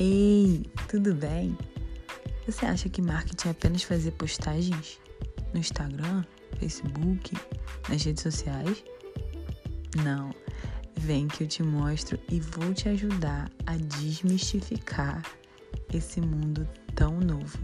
Ei, tudo bem? Você acha que marketing é apenas fazer postagens no Instagram, Facebook, nas redes sociais? Não. Vem que eu te mostro e vou te ajudar a desmistificar esse mundo tão novo.